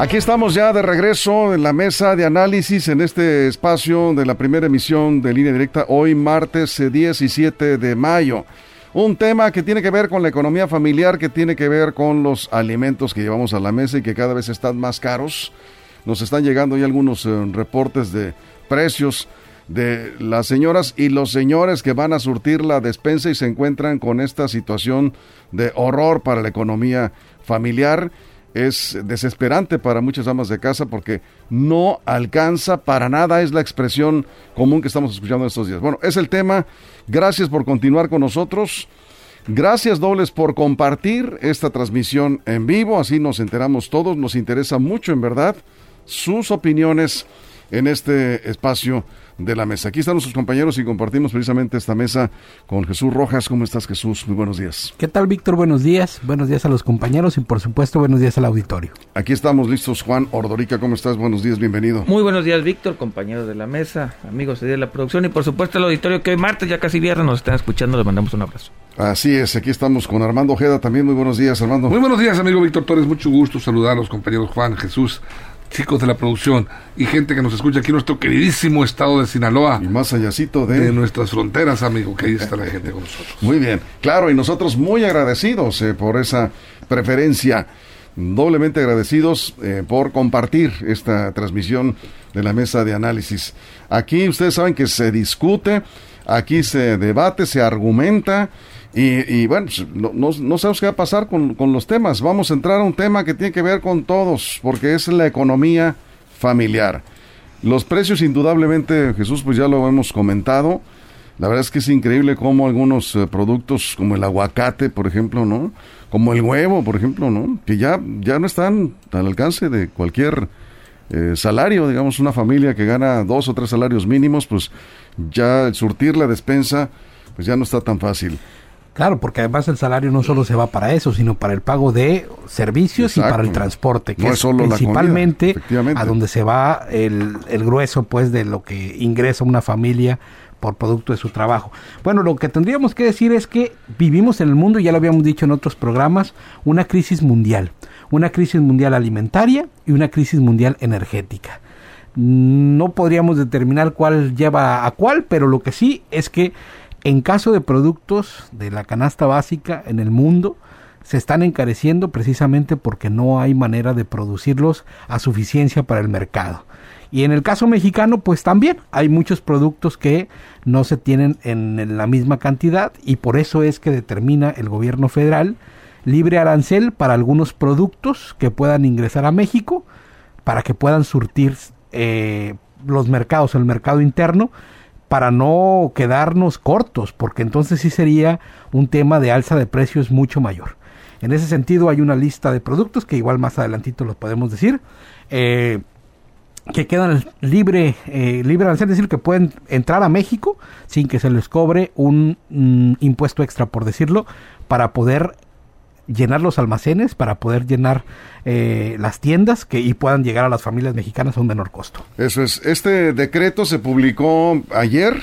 Aquí estamos ya de regreso en la mesa de análisis en este espacio de la primera emisión de línea directa hoy martes 17 eh, de mayo. Un tema que tiene que ver con la economía familiar, que tiene que ver con los alimentos que llevamos a la mesa y que cada vez están más caros. Nos están llegando ya algunos eh, reportes de precios de las señoras y los señores que van a surtir la despensa y se encuentran con esta situación de horror para la economía familiar es desesperante para muchas amas de casa porque no alcanza para nada, es la expresión común que estamos escuchando estos días. Bueno, es el tema. Gracias por continuar con nosotros. Gracias dobles por compartir esta transmisión en vivo, así nos enteramos todos, nos interesa mucho en verdad sus opiniones en este espacio de la mesa. Aquí están nuestros compañeros y compartimos precisamente esta mesa con Jesús Rojas. ¿Cómo estás, Jesús? Muy buenos días. ¿Qué tal, Víctor? Buenos días. Buenos días a los compañeros y, por supuesto, buenos días al auditorio. Aquí estamos listos. Juan Ordorica, ¿cómo estás? Buenos días, bienvenido. Muy buenos días, Víctor, compañeros de la mesa, amigos de la producción y, por supuesto, al auditorio que hoy martes, ya casi viernes, nos están escuchando. Les mandamos un abrazo. Así es, aquí estamos con Armando Ojeda también. Muy buenos días, Armando. Muy buenos días, amigo Víctor Torres. Mucho gusto saludar a los compañeros Juan, Jesús, chicos de la producción y gente que nos escucha aquí en nuestro queridísimo estado de Sinaloa. Y más allácito de... de nuestras fronteras, amigo, que ahí está la gente con nosotros. Muy bien, claro, y nosotros muy agradecidos eh, por esa preferencia, doblemente agradecidos eh, por compartir esta transmisión de la mesa de análisis. Aquí ustedes saben que se discute, aquí se debate, se argumenta, y, bueno, pues, no, no, sabemos qué va a pasar con, con, los temas. Vamos a entrar a un tema que tiene que ver con todos, porque es la economía familiar. Los precios, indudablemente, Jesús, pues ya lo hemos comentado. La verdad es que es increíble cómo algunos eh, productos, como el aguacate, por ejemplo, ¿no? Como el huevo, por ejemplo, ¿no? Que ya, ya no están al alcance de cualquier eh, salario, digamos, una familia que gana dos o tres salarios mínimos, pues ya surtir la despensa, pues ya no está tan fácil. Claro, porque además el salario no solo se va para eso, sino para el pago de servicios y para el transporte, que es, principalmente a donde se va el, el grueso pues de lo que ingresa una familia por producto de su trabajo. Bueno, lo que tendríamos que decir es que vivimos en el mundo, ya lo habíamos dicho en otros programas, una crisis mundial, una crisis mundial alimentaria y una crisis mundial energética. No podríamos determinar cuál lleva a cuál, pero lo que sí es que en caso de productos de la canasta básica en el mundo, se están encareciendo precisamente porque no hay manera de producirlos a suficiencia para el mercado. Y en el caso mexicano, pues también hay muchos productos que no se tienen en, la misma cantidad y por eso es que determina el gobierno federal libre arancel para algunos productos que puedan ingresar a México para que puedan surtir eh, los mercados, el mercado interno para no quedarnos cortos, porque entonces sí sería un tema de alza de precios mucho mayor. En ese sentido hay una lista de productos que igual más adelantito los podemos decir. Eh, que quedan libre, eh, libre es decir, que pueden entrar a México sin que se les cobre un mm, impuesto extra, por decirlo, para poder llenar los almacenes, para poder llenar eh, las tiendas que y puedan llegar a las familias mexicanas a un menor costo. Eso es. Este decreto se publicó ayer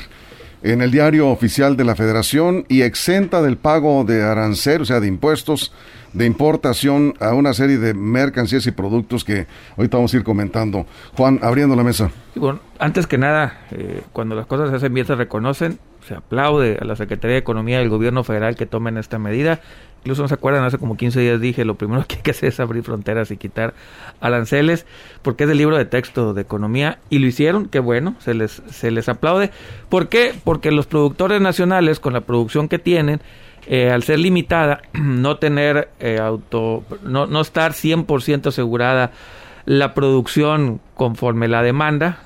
en el diario oficial de la Federación y exenta del pago de arancel, o sea, de impuestos de importación a una serie de mercancías y productos que ahorita vamos a ir comentando. Juan, abriendo la mesa. Bueno, antes que nada, eh, cuando las cosas se hacen bien se reconocen, se aplaude a la Secretaría de Economía del Gobierno Federal que tomen esta medida Incluso no se acuerdan, hace como 15 días dije, lo primero que hay que hacer es abrir fronteras y quitar aranceles, porque es del libro de texto de economía, y lo hicieron, qué bueno, se les, se les aplaude. ¿Por qué? Porque los productores nacionales, con la producción que tienen, eh, al ser limitada, no tener eh, auto, no, no estar 100% asegurada la producción conforme la demanda,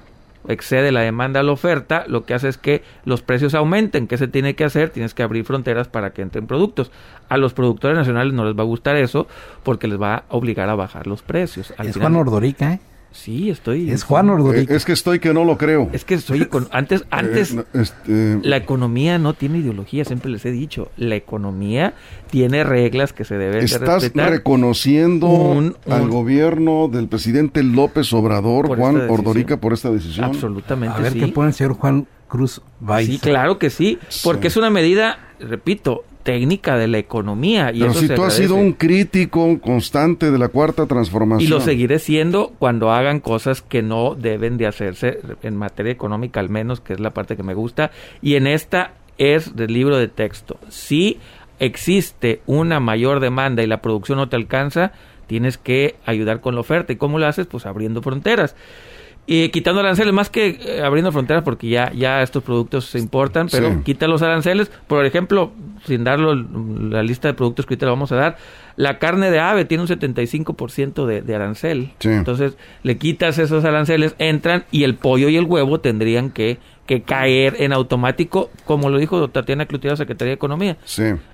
excede la demanda a la oferta, lo que hace es que los precios aumenten. ¿Qué se tiene que hacer? Tienes que abrir fronteras para que entren productos. A los productores nacionales no les va a gustar eso porque les va a obligar a bajar los precios. es Juan Ordorica, ¿eh? Sí, estoy. Es Juan Ordorica. Eh, es que estoy que no lo creo. Es que estoy con, antes, eh, antes este, la economía no tiene ideología, siempre les he dicho. La economía tiene reglas que se deben Estás reconociendo al gobierno del presidente López Obrador, Juan Ordorica, por esta decisión. Absolutamente. A ver qué pone el señor Juan Cruz Sí, claro que sí, porque es una medida, repito, técnica de la economía. Y Pero si tú has sido un crítico constante de la cuarta transformación. Y lo seguiré siendo cuando hagan cosas que no deben de hacerse en materia económica, al menos, que es la parte que me gusta. Y en esta es del libro de texto. Si existe una mayor demanda y la producción no te alcanza, tienes que ayudar con la oferta. ¿Y cómo lo haces? Pues abriendo fronteras y quitando aranceles, más que eh, abriendo fronteras, porque ya, ya estos productos se importan, pero quita los aranceles. Por ejemplo, sin darlo la lista de productos que ahorita le vamos a dar, la carne de ave tiene un 75% de, de arancel. Entonces, le quitas esos aranceles, entran y el pollo y el huevo tendrían que, que caer en automático, como lo dijo Tatiana Cloutier, Secretaría de Economía,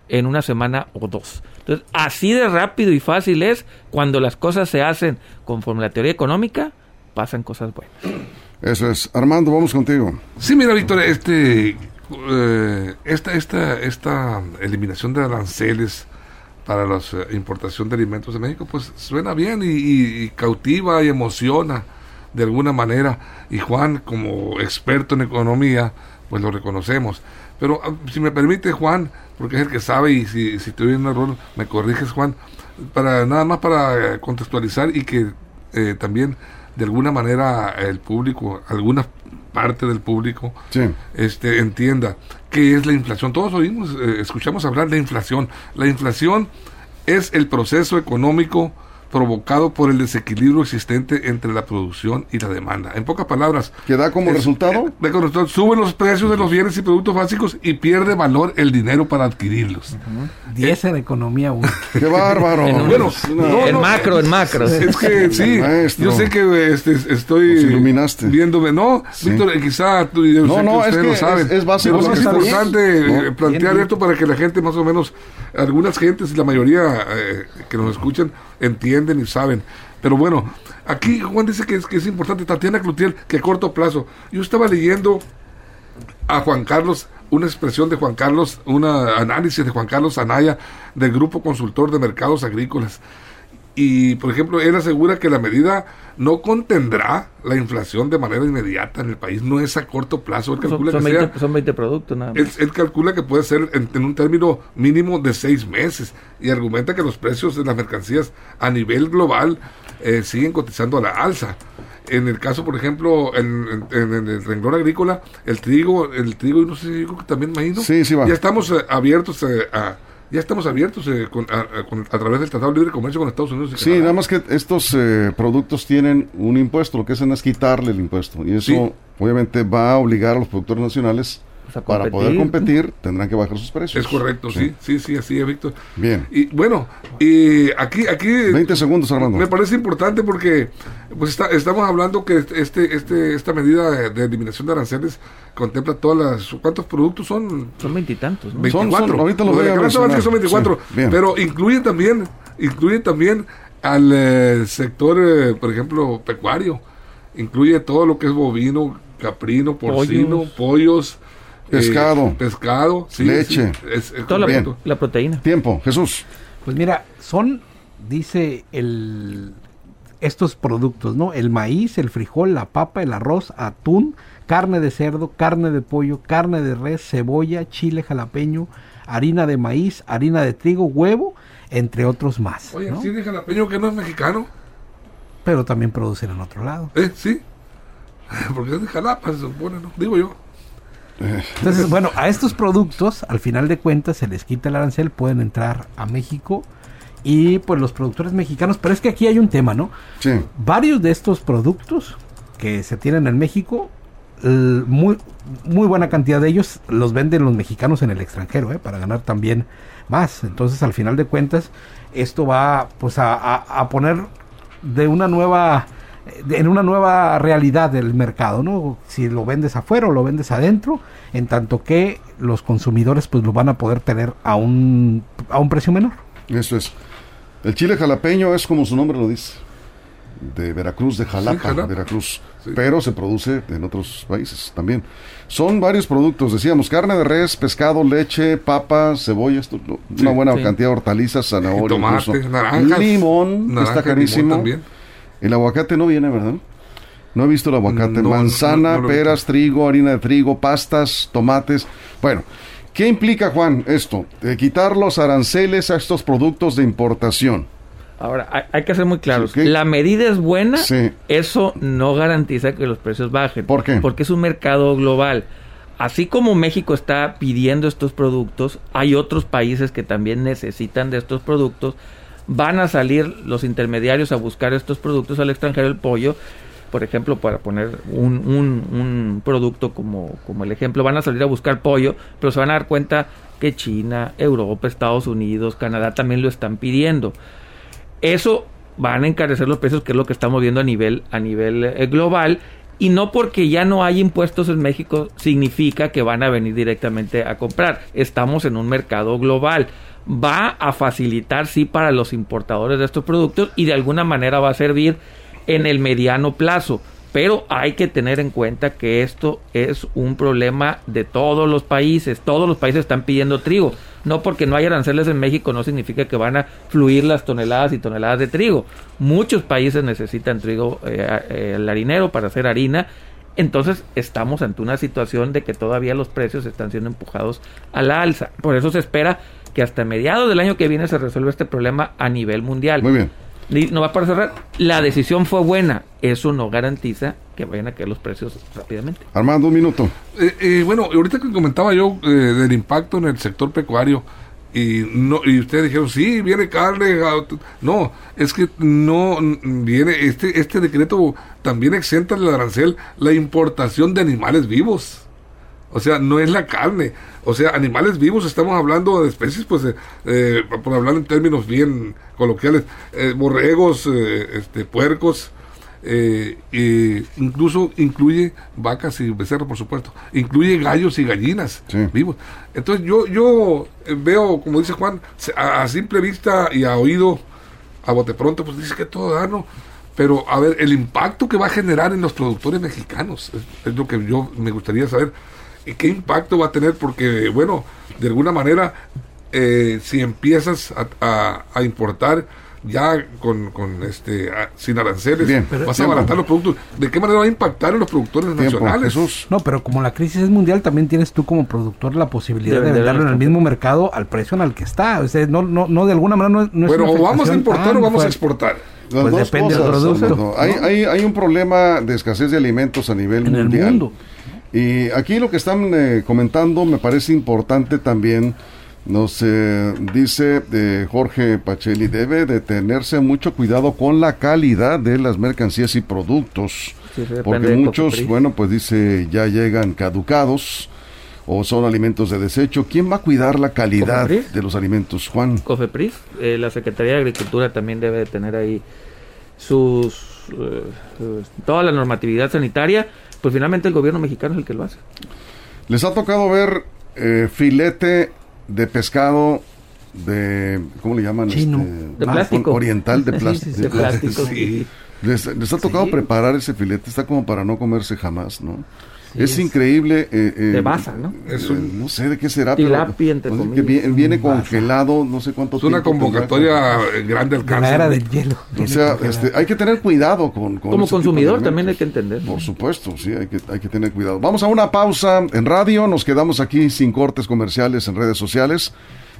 en una semana o dos. Entonces, así de rápido y fácil es cuando las cosas se hacen conforme la teoría económica pasan cosas buenas. Eso es. Armando, vamos contigo. Sí, mira, Víctor, este, eh, esta, esta, esta eliminación de aranceles para la eh, importación de alimentos de México, pues suena bien y, cautiva y emociona de alguna manera. Y Juan, como experto en economía, pues lo reconocemos. Pero ah, si me permite, Juan, porque es el que sabe y si, si en un error, me corriges, Juan, para nada más para eh, contextualizar y que también de alguna manera el público, alguna parte del público, este, entienda qué es la inflación. Todos oímos, eh, escuchamos hablar de inflación. La inflación es el proceso económico provocado por el desequilibrio existente entre la producción y la demanda. En pocas palabras, ¿que da como resultado? Eh, suben los precios de los bienes y productos básicos y pierde valor el dinero para adquirirlos. Y esa es economía ¡Qué bárbaro! bueno, en macro, en macro. Es que sí, yo sé que este, estoy iluminaste. viéndome. No, Víctor, eh, quizá tú, no, no, es que lo saben. Es, básico. es importante eh, plantear esto para que la gente más o menos, algunas gentes y la mayoría que nos escuchan, entienden y saben. Pero bueno, aquí Juan dice que es, que es importante, Tatiana Cloutier, que a corto plazo. Yo estaba leyendo a Juan Carlos, una expresión de Juan Carlos, un análisis de Juan Carlos Anaya del Grupo Consultor de Mercados Agrícolas. Y, por ejemplo, él asegura que la medida no contendrá la inflación de manera inmediata en el país, no es a corto plazo. Él calcula son, que 20, productos nada más. Él, calcula que puede ser en, un término mínimo de seis meses y argumenta que los precios de las mercancías a nivel global eh, siguen cotizando a la alza. En el caso, por ejemplo, en, el renglón agrícola, el trigo, el trigo, y no sé si digo que también maíz, sí, sí va. ya estamos eh, abiertos eh, a ya estamos abiertos eh, a, través del Tratado de Libre Comercio con Estados Unidos. Y sí, nada más que estos eh, productos tienen un impuesto, lo que hacen es quitarle el impuesto. Y eso obviamente va a obligar a los productores nacionales para poder competir tendrán que bajar sus precios. Es correcto, sí, sí, sí, así es, Víctor. Bien. Y bueno, y aquí, aquí... 20 segundos, Armando. Me parece importante porque pues está, estamos hablando que este, este, esta medida de, eliminación de aranceles contempla todas las... ¿Cuántos productos son? Son veintitantos, ¿no? 24. Son, ahorita lo voy a son 24, pero incluye también, incluye también al eh, sector, eh, por ejemplo, pecuario. Incluye todo lo que es bovino, caprino, porcino, pollos Pescado. Eh, pescado, leche. es, Toda la, proteína. Tiempo, Jesús. Pues mira, son, dice el estos productos, ¿no? El maíz, el frijol, la papa, el arroz, atún, carne de cerdo, carne de pollo, carne de res, cebolla, chile jalapeño, harina de maíz, harina de trigo, huevo, entre otros más. Oye, ¿sí de jalapeño que no es mexicano? Pero también producen en otro lado. ¿Eh? Sí. Porque es de Jalapa, se supone, ¿no? Digo yo. Entonces, bueno, a estos productos, al final de cuentas, se les quita el arancel, pueden entrar a México y pues los productores mexicanos, pero es que aquí hay un tema, ¿no? Sí. Varios de estos productos que se tienen en México, muy, muy buena cantidad de ellos los venden los mexicanos en el extranjero, ¿eh? para ganar también más. Entonces, al final de cuentas, esto va pues a, a poner de una nueva en una nueva realidad del mercado, ¿no? Si lo vendes afuera o lo vendes adentro, en tanto que los consumidores pues lo van a poder tener a un, a un precio menor. Eso es. El chile jalapeño es como su nombre lo dice, de Veracruz, de Jalapa, Veracruz, pero se produce en otros países también. Son varios productos, decíamos, carne de res, pescado, leche, papa, cebolla, una buena cantidad de hortalizas, zanahoria, tomate, naranjas, limón, está carísimo. El aguacate no viene, ¿verdad? No he visto el aguacate. Manzana, peras, trigo, harina de trigo, pastas, tomates. Bueno, ¿qué implica, Juan, esto? De quitar los aranceles a estos productos de importación. Ahora, hay, que ser muy claros. La medida es buena, eso no garantiza que los precios bajen. ¿Por qué? Porque es un mercado global. Así como México está pidiendo estos productos, hay otros países que también necesitan de estos productos van a salir los intermediarios a buscar estos productos al extranjero, el pollo, por ejemplo, para poner un, un, producto como, como el ejemplo, van a salir a buscar pollo, pero se van a dar cuenta que China, Europa, Estados Unidos, Canadá también lo están pidiendo. Eso van a encarecer los precios, que es lo que estamos viendo a nivel, a nivel eh, global. Y no porque ya no hay impuestos en México significa que van a venir directamente a comprar. Estamos en un mercado global va a facilitar, sí, para los importadores de estos productos y de alguna manera va a servir en el mediano plazo. Pero hay que tener en cuenta que esto es un problema de todos los países. Todos los países están pidiendo trigo. No porque no hay aranceles en México no significa que van a fluir las toneladas y toneladas de trigo. Muchos países necesitan trigo, eh, eh, el harinero para hacer harina. Entonces estamos ante una situación de que todavía los precios están siendo empujados a la alza. Por eso se espera que hasta mediados del año que viene se resuelva este problema a nivel mundial. Muy bien. No va para cerrar. La decisión fue buena. Eso no garantiza que vayan a caer los precios rápidamente. Armando, un minuto. Eh, eh, bueno, ahorita que comentaba yo eh, del impacto en el sector pecuario y no y ustedes dijeron sí viene carne no es que no viene este este decreto también exenta el arancel la importación de animales vivos o sea, no es la carne. O sea, animales vivos, estamos hablando de especies, pues, eh, por hablar en términos bien coloquiales, eh, borregos, eh, este, puercos, e incluso incluye vacas y becerros, por supuesto. Incluye gallos y gallinas vivos. Entonces, yo, yo veo, como dice Juan, a, simple vista y a oído, a bote pronto, pues dice que todo da, ¿no? Pero, a ver, el impacto que va a generar en los productores mexicanos es lo que yo me gustaría saber qué impacto va a tener, porque, bueno, de alguna manera, eh, si empiezas a, importar ya con, con este sin aranceles, vas a abaratar los productos. ¿De qué manera va a impactar en los productores nacionales? No, pero como la crisis es mundial, también tienes tú como productor la posibilidad de, venderlo en el mismo mercado al precio en el que está. O sea, no, no, no de alguna manera no, es Pero o vamos a importar o vamos a exportar. pues depende del producto. Hay, hay, hay, un problema de escasez de alimentos a nivel en mundial. El mundo. Y aquí lo que están eh, comentando me parece importante también. Nos eh, dice eh, Jorge Pacheli, debe de tenerse mucho cuidado con la calidad de las mercancías y productos. porque muchos, bueno, pues dice, ya llegan caducados o son alimentos de desecho. ¿Quién va a cuidar la calidad de los alimentos, Juan? Cofepris, la Secretaría de Agricultura también debe de tener ahí sus toda la normatividad sanitaria pues finalmente el gobierno mexicano es el que lo hace. ¿Les ha tocado ver eh, filete de pescado de, ¿cómo le llaman? Chino. Este, de plástico. Oriental de, plástico. de plástico. Les, les, ha tocado preparar ese filete, está como para no comerse jamás, ¿no? Es, increíble. Eh, eh, de baza, ¿no? Es no sé de qué será, pero pues, viene, congelado, no sé cuánto Es una convocatoria grande alcance. era del hielo. O sea, este, hay que tener cuidado con... Como consumidor también hay que entender. Por supuesto, sí, hay que, hay que tener cuidado. Vamos a una pausa en radio, nos quedamos aquí sin cortes comerciales en redes sociales.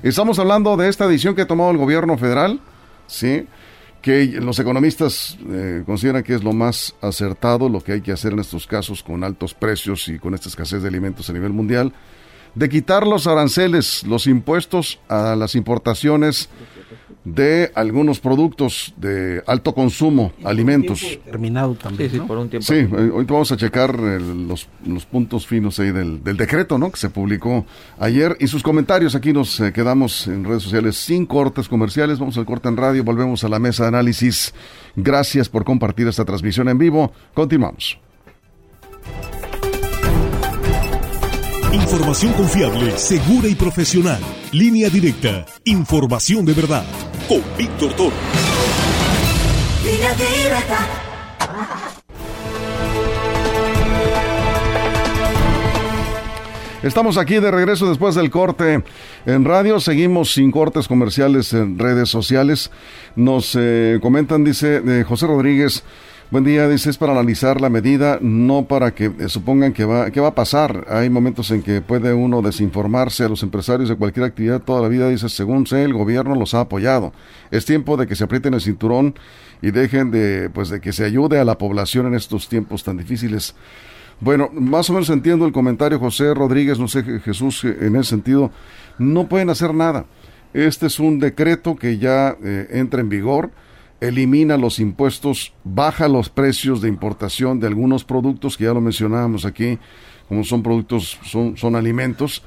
Estamos hablando de esta edición que ha tomado el gobierno federal, ¿sí? Que los economistas eh, consideran que es lo más acertado, lo que hay que hacer en estos casos con altos precios y con esta escasez de alimentos a nivel mundial, de quitar los aranceles, los impuestos a las importaciones de algunos productos de alto consumo, alimentos. Terminado también. Sí, por un tiempo. Sí, eh, hoy vamos a checar los, los, puntos finos ahí del, del, decreto, ¿no? Que se publicó ayer y sus comentarios. Aquí nos eh, quedamos en redes sociales sin cortes comerciales. Vamos al corte en radio, volvemos a la mesa de análisis. Gracias por compartir esta transmisión en vivo. Continuamos. Información confiable, segura y profesional. Línea directa. Información de verdad. Con Víctor Toro. Línea directa. Estamos aquí de regreso después del corte en radio. Seguimos sin cortes comerciales en redes sociales. Nos eh, comentan, dice eh, José Rodríguez. Buen día, dice, es para analizar la medida, no para que eh, supongan que va, que va a pasar. Hay momentos en que puede uno desinformarse a los empresarios de cualquier actividad toda la vida, dice, según sé, el gobierno los ha apoyado. Es tiempo de que se aprieten el cinturón y dejen de, pues, de que se ayude a la población en estos tiempos tan difíciles. Bueno, más o menos entiendo el comentario José Rodríguez, no sé Jesús, en ese sentido, no pueden hacer nada. Este es un decreto que ya eh, entra en vigor elimina los impuestos, baja los precios de importación de algunos productos que ya lo mencionábamos aquí, como son productos, son, son alimentos,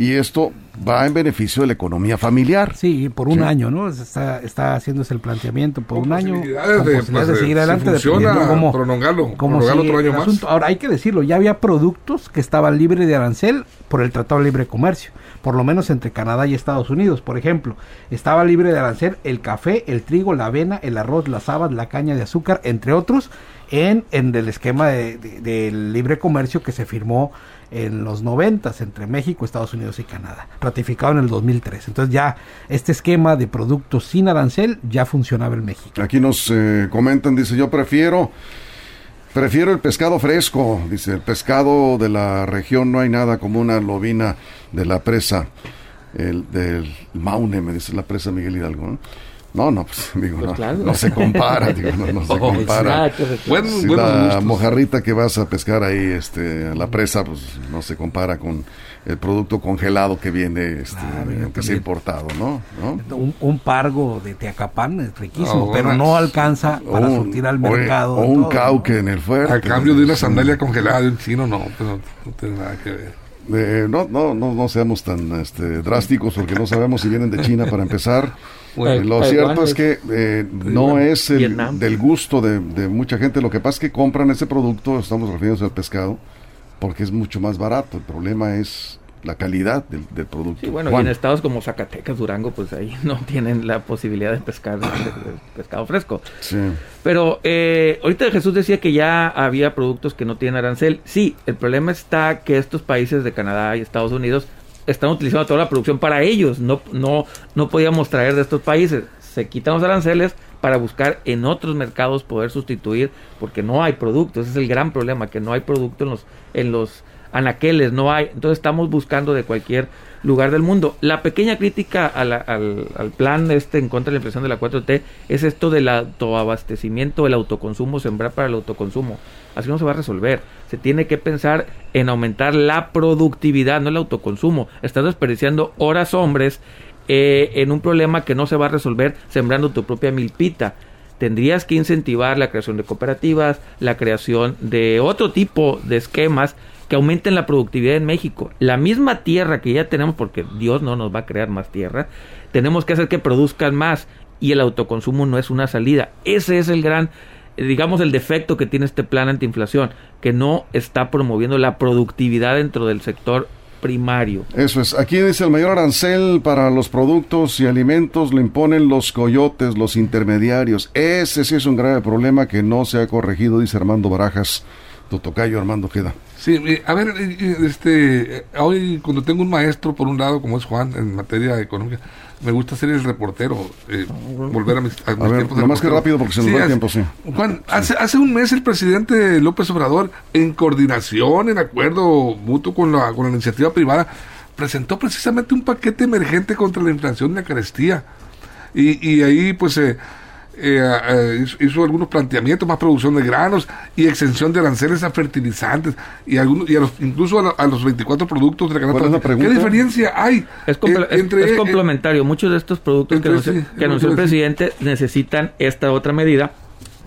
y esto va en beneficio de la economía familiar. Sí, por un año, ¿no? Está, está haciéndose el planteamiento por un año. de, pues, seguir adelante. funciona, cómo, prolongarlo, otro año más. Ahora hay que decirlo, ya había productos que estaban libres de arancel por el Tratado de Libre Comercio por lo menos entre Canadá y Estados Unidos. Por ejemplo, estaba libre de arancel el café, el trigo, la avena, el arroz, las habas, la caña de azúcar, entre otros, en, en el esquema de, libre comercio que se firmó en los noventas entre México, Estados Unidos y Canadá, ratificado en el 2003. Entonces ya este esquema de productos sin arancel ya funcionaba en México. Aquí nos eh, comentan, dice, yo prefiero Prefiero el pescado fresco, dice, el pescado de la región no hay nada como una lobina de la presa, el del Maune, me dice la presa Miguel Hidalgo. No, no, pues digo, pues no, no, se compara, digo, no, se compara. la mojarrita que vas a pescar ahí, este, a la presa, pues no se compara con el producto congelado que viene, este, que se ha importado, ¿no? Un, pargo de Teacapán es riquísimo, pero no alcanza para surtir al mercado. O, un cauque en el fuerte. A cambio de una sandalia congelada de un chino, no, pero no tiene nada que ver. Eh, no, no, no, no seamos tan este, drásticos porque no sabemos si vienen de China para empezar. Eh, lo cierto es que eh, no es el, del gusto de, mucha gente. Lo que pasa es que compran ese producto, estamos refiriéndonos al pescado, porque es mucho más barato. El problema es la calidad del, producto. Sí, bueno, y en estados como Zacatecas, Durango, pues ahí no tienen la posibilidad de pescar pescado fresco. Sí. Pero eh, ahorita Jesús decía que ya había productos que no tienen arancel. Sí, el problema está que estos países de Canadá y Estados Unidos están utilizando toda la producción para ellos. No, no, no podíamos traer de estos países. Se quitan los aranceles para buscar en otros mercados poder sustituir, porque no hay producto. Ese es el gran problema, que no hay producto en los, en los anaqueles, no hay. Entonces estamos buscando de cualquier lugar del mundo. La pequeña crítica al, al, plan este en contra de la impresión de la 4T es esto del autoabastecimiento, el autoconsumo, sembrar para el autoconsumo. Así no se va a resolver. Se tiene que pensar en aumentar la productividad, no el autoconsumo. Estás desperdiciando horas hombres eh, en un problema que no se va a resolver sembrando tu propia milpita tendrías que incentivar la creación de cooperativas, la creación de otro tipo de esquemas que aumenten la productividad en México. La misma tierra que ya tenemos, porque Dios no nos va a crear más tierra, tenemos que hacer que produzcan más y el autoconsumo no es una salida. Ese es el gran, digamos, el defecto que tiene este plan antiinflación, que no está promoviendo la productividad dentro del sector primario. Eso es. Aquí dice el mayor arancel para los productos y alimentos lo imponen los coyotes, los intermediarios. Ese sí es un grave problema que no se ha corregido, dice Armando Barajas. Tu tocayo Armando queda. Sí, a ver, este, hoy cuando tengo un maestro, por un lado, como es Juan, en materia económica, me gusta ser el reportero, eh, volver a mis, a tiempos de más que rápido porque se nos da tiempo, sí. Juan, Hace, hace un mes el presidente López Obrador, en coordinación, en acuerdo mutuo con la, con la iniciativa privada, presentó precisamente un paquete emergente contra la inflación y la carestía. Y, y ahí, pues, eh, eh, hizo, algunos planteamientos, más producción de granos y exención de aranceles a fertilizantes y, algunos, y a los, incluso a, los 24 productos de la canasta. ¿Qué diferencia hay? Es, entre, es complementario. Muchos de estos productos que, anunció, el presidente necesitan esta otra medida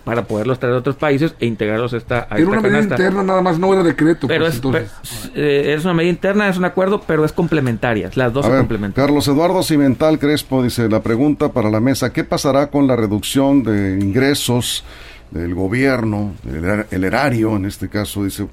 para poderlos traer a otros países e integrarlos a esta, a Era una medida interna nada más, no era decreto. Pero pues, es, eh, es, una medida interna, es un acuerdo, pero es complementaria. Las dos son complementarias. Carlos Eduardo Cimental Crespo dice la pregunta para la mesa, ¿qué pasará con la reducción de ingresos del gobierno, el, erario, en este caso, dice,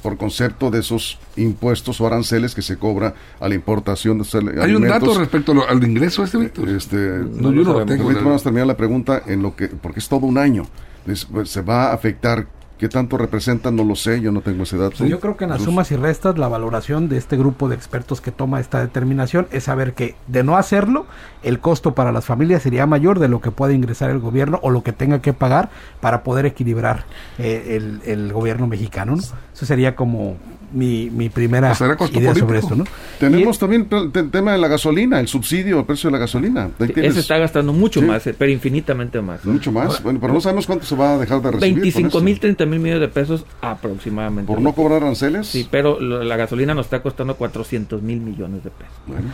por concepto de esos impuestos o aranceles que se cobra a la importación de alimentos. ¿Hay un dato respecto al ingreso este, Víctor? Este, no, yo no lo tengo. Vamos a terminar la pregunta en lo que, porque es todo un año. Pues, se va a afectar ¿Qué tanto representan? No lo sé, yo no tengo ese dato. Yo creo que en las sumas y restas la valoración de este grupo de expertos que toma esta determinación es saber que de no hacerlo, el costo para las familias sería mayor de lo que puede ingresar el gobierno o lo que tenga que pagar para poder equilibrar eh, el, el, gobierno mexicano. Eso sería como mi, mi primera idea sobre esto. ¿no? Tenemos también el tema de la gasolina, el subsidio, el precio de la gasolina. Ese está gastando mucho más, eh, pero infinitamente más. Mucho más. Bueno, pero no sabemos cuánto se va a dejar de recibir. 25 mil, 30 mil millones de pesos aproximadamente. ¿Por no cobrar aranceles? Sí, pero la gasolina nos está costando 400 mil millones de pesos. Bueno,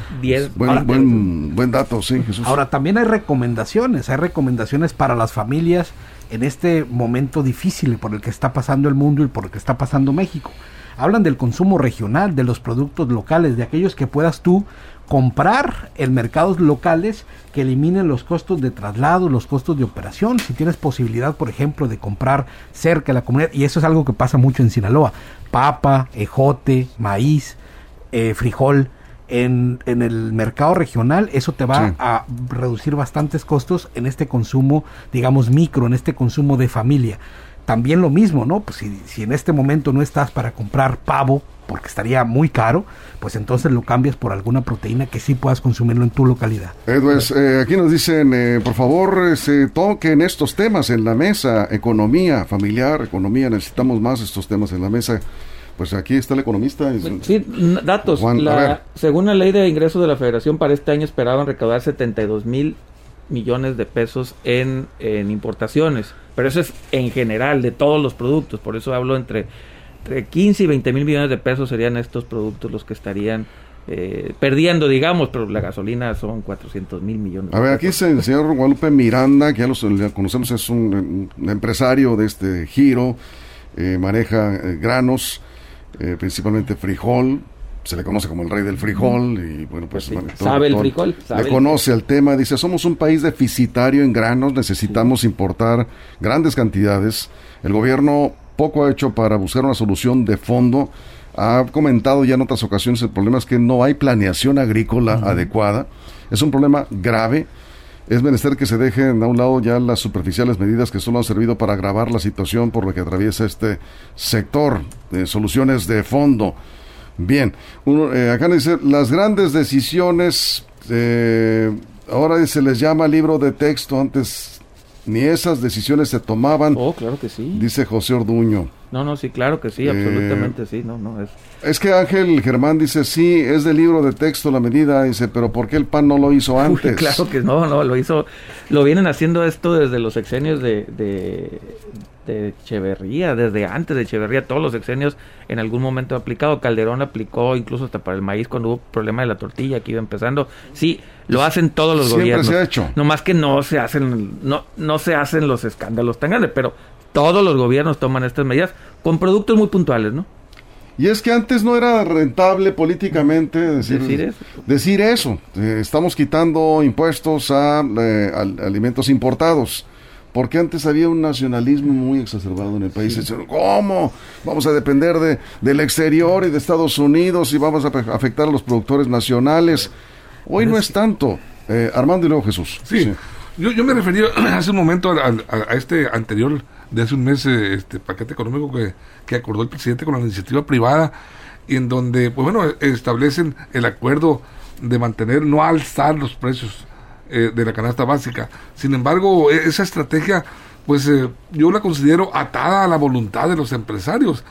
buen, buen, buen dato, sí, Jesús. Ahora, también hay recomendaciones. Hay recomendaciones para las familias en este momento difícil por el que está pasando el mundo y por el que está pasando México hablan del consumo regional, de los productos locales, de aquellos que puedas tú comprar en mercados locales que eliminen los costos de traslado, los costos de operación. Si tienes posibilidad, por ejemplo, de comprar cerca de la comunidad, y eso es algo que pasa mucho en Sinaloa, papa, ejote, maíz, eh, frijol. En, en, el mercado regional, eso te va a reducir bastantes costos en este consumo, digamos, micro, en este consumo de familia también lo mismo, ¿no? Pues si, si en este momento no estás para comprar pavo, porque estaría muy caro, pues entonces lo cambias por alguna proteína que sí puedas consumirlo en tu localidad. Edward, eh, aquí nos dicen, eh, por favor, se toquen estos temas en la mesa, economía familiar, economía, necesitamos más estos temas en la mesa. Pues aquí está el economista. Sí, datos. según la ley de ingresos de la federación, para este año esperaban recaudar 72 mil millones de pesos en, en, importaciones. Pero eso es en general de todos los productos. Por eso hablo entre, entre 15 y 20 mil millones de pesos serían estos productos los que estarían eh, perdiendo, digamos, pero la gasolina son 400 mil millones. A ver, aquí es el señor Guadalupe Miranda, que ya lo conocemos, es un, empresario de este giro, eh, maneja eh, granos, principalmente frijol, se le conoce como el rey del frijol y bueno pues sabe el frijol le conoce el tema dice somos un país deficitario en granos necesitamos importar grandes cantidades. El gobierno poco ha hecho para buscar una solución de fondo. Ha comentado ya en otras ocasiones el problema es que no hay planeación agrícola adecuada. Es un problema grave. Es menester que se dejen a un lado ya las superficiales medidas que solo han servido para agravar la situación por la que atraviesa este sector de soluciones de fondo Bien, uno, eh, acá dice, las grandes decisiones, eh, ahora se les llama libro de texto, antes ni esas decisiones se tomaban. Oh, claro que sí. Dice José Orduño. No, no, sí, claro que sí, absolutamente sí, no, no es. Es que Ángel Germán dice, sí, es de libro de texto la medida, dice, pero ¿por qué el PAN no lo hizo antes? claro que no, no, lo hizo, lo vienen haciendo esto desde los sexenios de, de, de Echeverría, desde antes de Echeverría, todos los sexenios en algún momento aplicado. Calderón aplicó incluso hasta para el maíz cuando hubo problema de la tortilla que iba empezando. Sí, lo hacen todos los Siempre gobiernos. se ha hecho. No más que no se hacen, no, no se hacen los escándalos tan grandes, pero todos los gobiernos toman estas medidas con productos muy puntuales, ¿no? Y es que antes no era rentable políticamente decir, decir eso. Eh, estamos quitando impuestos a, eh, alimentos importados porque antes había un nacionalismo muy exacerbado en el país. ¿Cómo? Vamos a depender de, del exterior y de Estados Unidos y vamos a afectar a los productores nacionales. Hoy no es tanto. Eh, Armando y luego Jesús. Sí, Yo, yo, me refería hace un momento a, este anterior, de hace un mes, eh, este paquete económico que, que acordó el presidente con la iniciativa privada, y en donde, pues bueno, establecen el acuerdo de mantener, no alzar los precios eh, de la canasta básica. Sin embargo, e, esa estrategia, pues eh, yo la considero atada a la voluntad de los empresarios.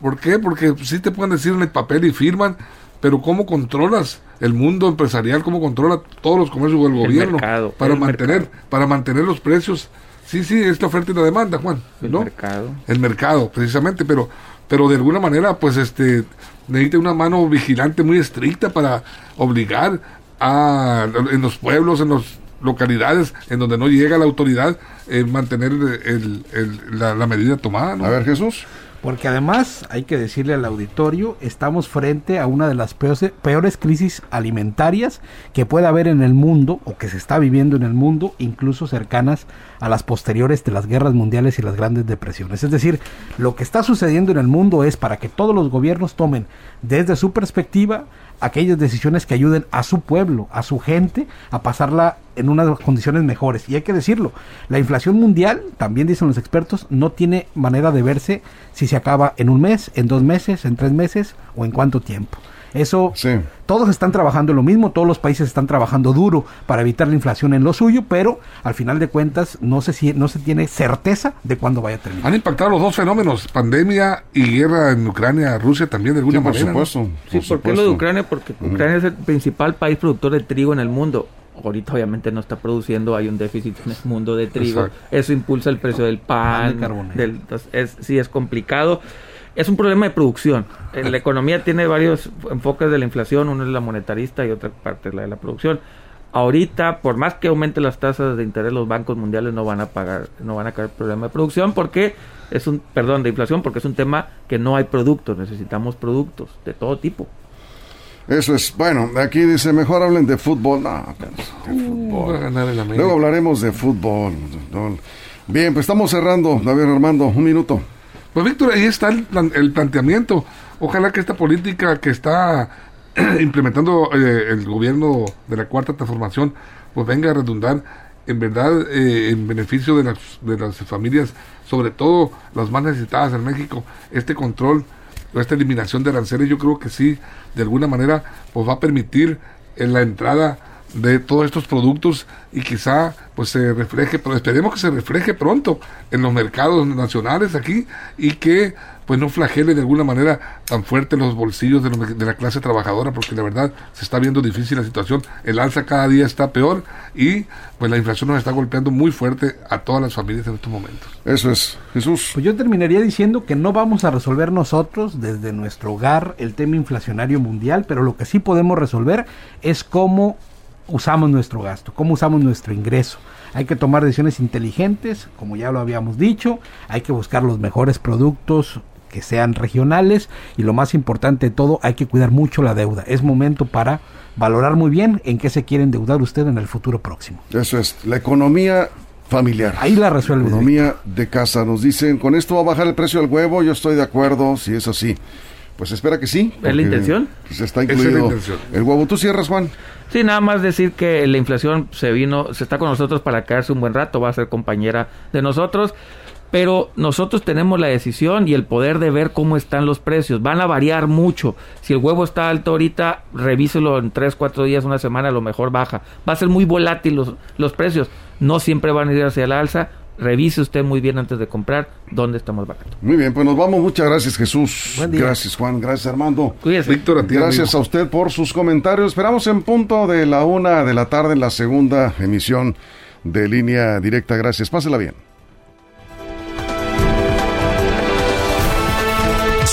¿Por qué? Porque sí te pueden decir en el papel y firman, pero ¿cómo controlas el mundo empresarial? ¿Cómo controla todos los comercios del gobierno para mantener para mantener los precios? Sí, sí, esta oferta y la demanda, Juan. El mercado. El mercado, precisamente, pero pero de alguna manera, pues este necesita una mano vigilante muy estricta para obligar a en los pueblos, en las localidades en donde no llega la autoridad, eh, mantener el, la, la, medida tomada. A ver, Jesús. Porque además, hay que decirle al auditorio, estamos frente a una de las peores, peores crisis alimentarias que puede haber en el mundo o que se está viviendo en el mundo, incluso cercanas a las posteriores de las guerras mundiales y las grandes depresiones. Es decir, lo que está sucediendo en el mundo es para que todos los gobiernos tomen desde su perspectiva aquellas decisiones que ayuden a su pueblo, a su gente, a pasarla en unas condiciones mejores. Y hay que decirlo, la inflación mundial, también dicen los expertos, no tiene manera de verse si se acaba en un mes, en dos meses, en tres meses o en cuánto tiempo. Eso, todos están trabajando lo mismo, todos los países están trabajando duro para evitar la inflación en lo suyo, pero al final de cuentas no se, no se tiene certeza de cuándo vaya a terminar. Han impactado los dos fenómenos, pandemia y guerra en Ucrania, Rusia también de alguna manera. Por supuesto. Sí, ¿por qué lo de Ucrania? Porque Ucrania es el principal país productor de trigo en el mundo ahorita obviamente no está produciendo, hay un déficit en el mundo de trigo, eso impulsa el precio del pan, del, es, sí es complicado es un problema de producción. La economía tiene varios enfoques de la inflación, uno es la monetarista y otra parte es la de la producción. Ahorita, por más que aumente las tasas de interés, los bancos mundiales no van a pagar, no van a caer problema de producción porque es un, perdón, de inflación porque es un tema que no hay productos, necesitamos productos de todo tipo. Eso es, bueno, aquí dice, mejor hablen de fútbol. No, de uh, fútbol. Luego hablaremos de fútbol. Bien, pues estamos cerrando. David Armando, un minuto. Pues Víctor, ahí está el, planteamiento. Ojalá que esta política que está implementando eh, el gobierno de la cuarta transformación, pues venga a redundar en verdad eh, en beneficio de las, de las familias, sobre todo las más necesitadas en México, este control, esta eliminación de aranceles, yo creo que sí, de alguna manera, pues va a permitir en la entrada de todos estos productos y quizá pues se refleje, pero esperemos que se refleje pronto en los mercados nacionales aquí y que pues no flagele de alguna manera tan fuerte los bolsillos de, de, la clase trabajadora porque la verdad se está viendo difícil la situación, el alza cada día está peor y pues la inflación nos está golpeando muy fuerte a todas las familias en estos momentos. Eso es, Jesús. Pues yo terminaría diciendo que no vamos a resolver nosotros desde nuestro hogar el tema inflacionario mundial, pero lo que sí podemos resolver es cómo usamos nuestro gasto, cómo usamos nuestro ingreso. Hay que tomar decisiones inteligentes, como ya lo habíamos dicho, hay que buscar los mejores productos que sean regionales y lo más importante de todo, hay que cuidar mucho la deuda. Es momento para valorar muy bien en qué se quiere endeudar usted en el futuro próximo. Eso es, la economía familiar. Ahí la resuelve. Economía de casa. Nos dicen, con esto va a bajar el precio del huevo, yo estoy de acuerdo, si es así. Pues espera que sí. ¿Es la intención? Pues está incluido el huevo. ¿Tú cierras, Juan? Sí, nada más decir que la inflación se vino, se está con nosotros para quedarse un buen rato, va a ser compañera de nosotros, pero nosotros tenemos la decisión y el poder de ver cómo están los precios. Van a variar mucho. Si el huevo está alto ahorita, revíselo en 3, 4 días, una semana, a lo mejor baja. Va a ser muy volátil los, los precios. No siempre van a ir hacia el alza revise usted muy bien antes de comprar dónde está más barato. Muy bien, pues nos vamos. Muchas gracias, Jesús. Gracias, Juan. Gracias, Armando. Cuídese. Víctor, gracias a usted por sus comentarios. Esperamos en punto de la una de la tarde en la segunda emisión de Línea Directa. Gracias. Pásela bien.